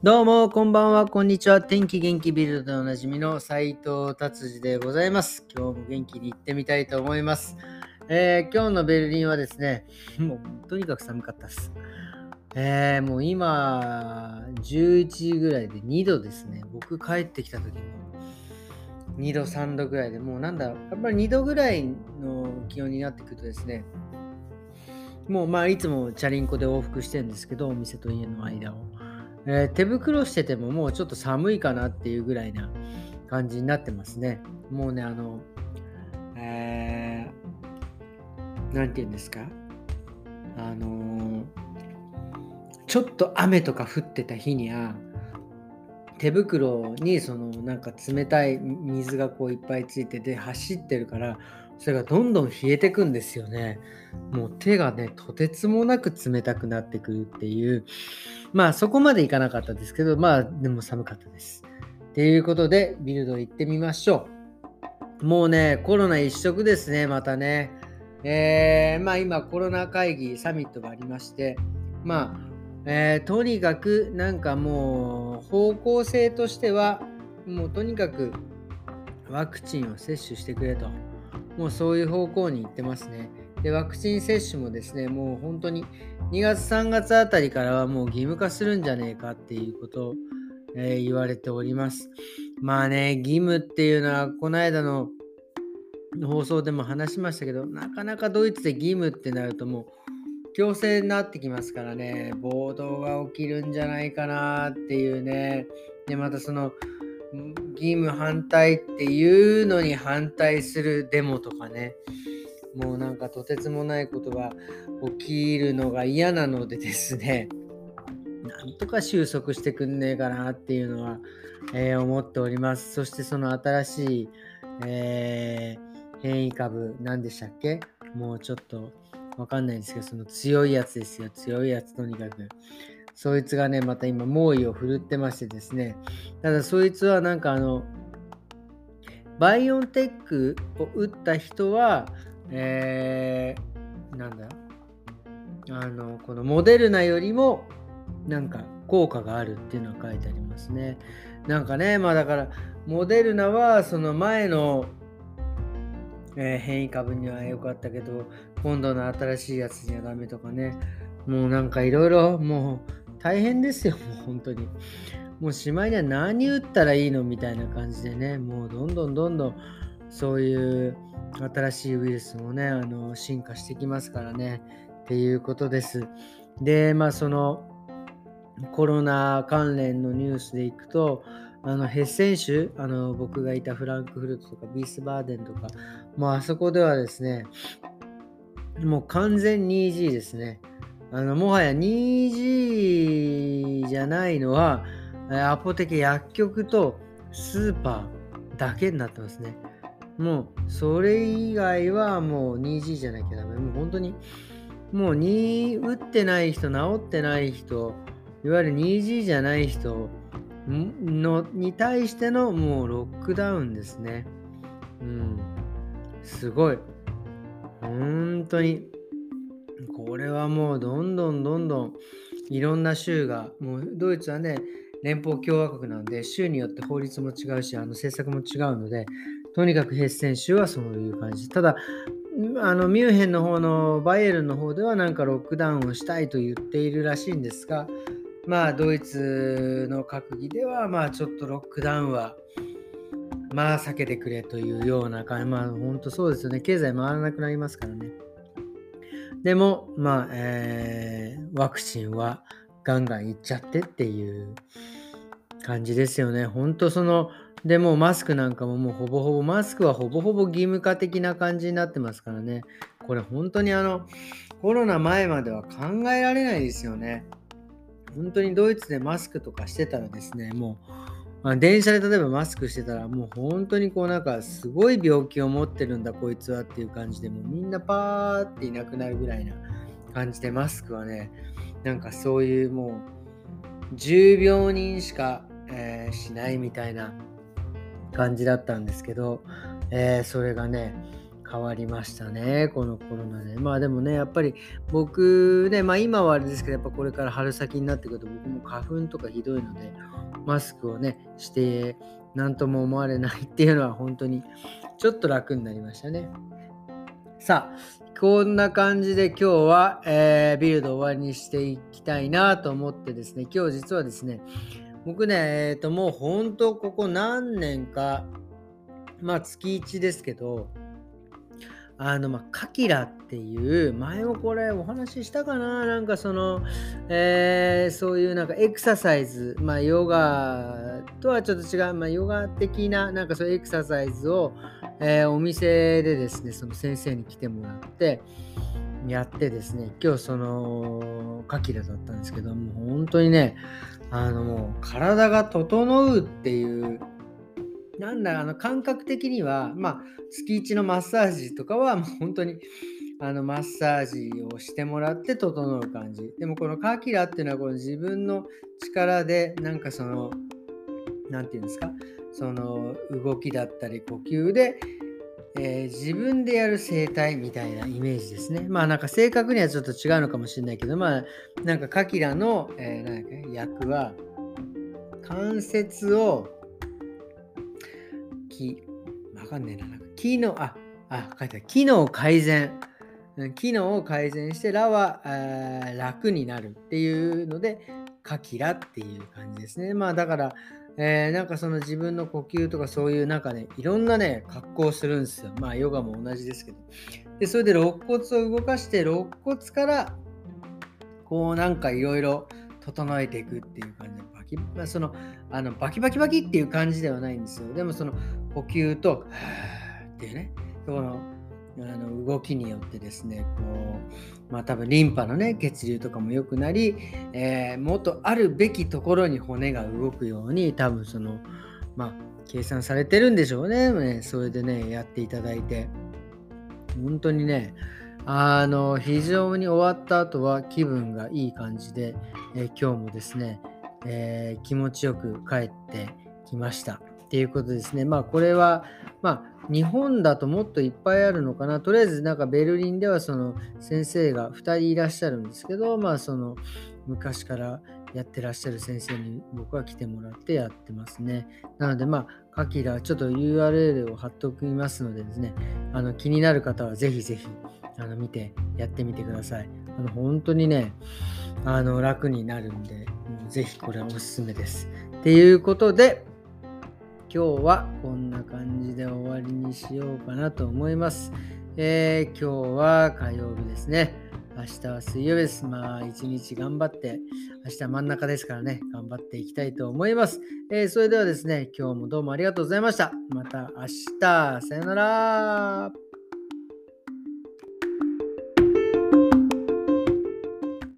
どうも、こんばんは、こんにちは。天気元気ビルドでおなじみの斉藤達治でございます。今日も元気に行ってみたいと思います。えー、今日のベルリンはですね、もうとにかく寒かったです。えー、もう今、11時ぐらいで2度ですね。僕帰ってきた時も2度、3度ぐらいで、もうなんだろう、やっぱり2度ぐらいの気温になってくるとですね、もうまあいつもチャリンコで往復してるんですけど、お店と家の間を。えー、手袋しててももうちょっと寒いかなっていうぐらいな感じになってますね。もうね、あの、えー、なんて言うんですか？あのー、ちょっと雨とか降ってた日には、手袋にそのなんか冷たい水がこういっぱいついてて走ってるからそれがどんどん冷えてくんですよね。もう手がねとてつもなく冷たくなってくるっていうまあそこまでいかなかったですけどまあでも寒かったです。ということでビルド行ってみましょう。もうねコロナ一色ですねまたね。えー、まあ今コロナ会議サミットがありましてまあえー、とにかくなんかもう方向性としてはもうとにかくワクチンを接種してくれともうそういう方向に行ってますね。でワクチン接種もですねもう本当に2月3月あたりからはもう義務化するんじゃねえかっていうことを、えー、言われております。まあね義務っていうのはこの間の放送でも話しましたけどなかなかドイツで義務ってなるともう強制になってきますからね、暴動が起きるんじゃないかなっていうね。で、またその、義務反対っていうのに反対するデモとかね。もうなんかとてつもないことが起きるのが嫌なのでですね、なんとか収束してくんねえかなっていうのは、えー、思っております。そしてその新しい、えー、変異株、何でしたっけ？もうちょっとわかんないんですけど、その強いやつですよ。強いやつとにかく。そいつがね、また今猛威を振るってましてですね。ただそいつはなんかあの、バイオンテックを打った人は、えー、なんだ？あの、このモデルナよりも、なんか効果があるっていうのが書いてありますね。なんかね、まあだから、モデルナはその前のえー、変異株には良かったけど、今度の新しいやつにはダメとかね。もうなんかいろいろもう大変ですよ、もう本当に。もうしまいには何打ったらいいのみたいな感じでね、もうどんどんどんどんそういう新しいウイルスもね、あの進化してきますからね、っていうことです。で、まあそのコロナ関連のニュースでいくと、あのヘッセン州、あの僕がいたフランクフルトとかビースバーデンとか、もうあそこではですね、もう完全 2G ですね。あのもはや 2G じゃないのは、アポテケ薬局とスーパーだけになってますね。もうそれ以外はもう 2G じゃなきゃダメ。もう本当に、もう2打ってない人、治ってない人、いわゆる 2G じゃない人、のに対してのもうロックダウンですね。うん。すごい。本当に。これはもうどんどんどんどんいろんな州が、もうドイツはね、連邦共和国なので、州によって法律も違うし、あの政策も違うので、とにかくヘッセン州はそういう感じ。ただ、あのミュンヘンの方のバイエルンの方ではなんかロックダウンをしたいと言っているらしいんですが、まあ、ドイツの閣議では、まあ、ちょっとロックダウンは、まあ、避けてくれというような感じ、まあ、本当そうですよね。経済回らなくなりますからね。でも、まあ、えー、ワクチンはガンガンいっちゃってっていう感じですよね。本当その、でもマスクなんかももうほぼほぼ、マスクはほぼほぼ義務化的な感じになってますからね。これ本当にあの、コロナ前までは考えられないですよね。本当にドイツでマスクとかしてたらですね、もう、まあ、電車で例えばマスクしてたら、もう本当にこうなんかすごい病気を持ってるんだこいつはっていう感じで、もうみんなパーっていなくなるぐらいな感じで、マスクはね、なんかそういうもう10病人しか、えー、しないみたいな感じだったんですけど、えー、それがね、変わりましたね、このコロナで。まあでもね、やっぱり僕ね、まあ今はあれですけど、やっぱこれから春先になってくると僕も花粉とかひどいので、マスクをね、して何とも思われないっていうのは本当にちょっと楽になりましたね。さあ、こんな感じで今日は、えー、ビルド終わりにしていきたいなと思ってですね、今日実はですね、僕ね、えっ、ー、ともう本当ここ何年か、まあ月1ですけど、あの、まあ、カキラっていう、前もこれお話ししたかな？なんかその、えー、そういうなんかエクササイズ、まあ、ヨガとはちょっと違う、まあ、ヨガ的な、なんかそういうエクササイズを、えー、お店でですね、その先生に来てもらって、やってですね、今日その、カキラだったんですけどもう、本当にね、あのもう体が整うっていうなんだあの感覚的には、まあ、月1のマッサージとかは、もう本当にあのマッサージをしてもらって整う感じ。でもこのカキラっていうのはこの自分の力で、なんかその、なんていうんですか、その動きだったり呼吸で、えー、自分でやる生態みたいなイメージですね。まあなんか正確にはちょっと違うのかもしれないけど、まあなんかカキラの、えー、なんか役は関節を機、わかんねえな。なんか機能、あ、あ、書いてある。機能改善。機能を改善して、らは楽になるっていうので、かきらっていう感じですね。まあだから、えー、なんかその自分の呼吸とかそういうなんかね、いろんなね、格好するんですよ。まあヨガも同じですけど。で、それで肋骨を動かして、肋骨からこうなんかいろいろ整えていくっていう感じで、キ,、まあ、そのあのバキバキバキっていう感じではないんですよ。でもその呼吸と、っていうね、このあの動きによってですね、こう、まあ多分リンパのね、血流とかも良くなり、えー、もっとあるべきところに骨が動くように、多分その、まあ、計算されてるんでしょうね。ねそれでね、やっていただいて、本当にね、あの、非常に終わった後は気分がいい感じで、えー、今日もですね、えー、気持ちよく帰ってきました。っていうことですね。まあこれは、まあ日本だともっといっぱいあるのかな。とりあえずなんかベルリンではその先生が2人いらっしゃるんですけど、まあその昔からやってらっしゃる先生に僕は来てもらってやってますね。なのでまあカキラちょっと URL を貼っておきますのでですね、あの気になる方はぜひぜひあの見てやってみてください。あの本当にね、あの楽になるんで、ぜひこれはおすすめです。っていうことで、今日はこんな感じで終わりにしようかなと思います。えー、今日は火曜日ですね。明日は水曜日です。まあ、一日頑張って、明日真ん中ですからね、頑張っていきたいと思います。えー、それではですね、今日もどうもありがとうございました。また明日、さよなら。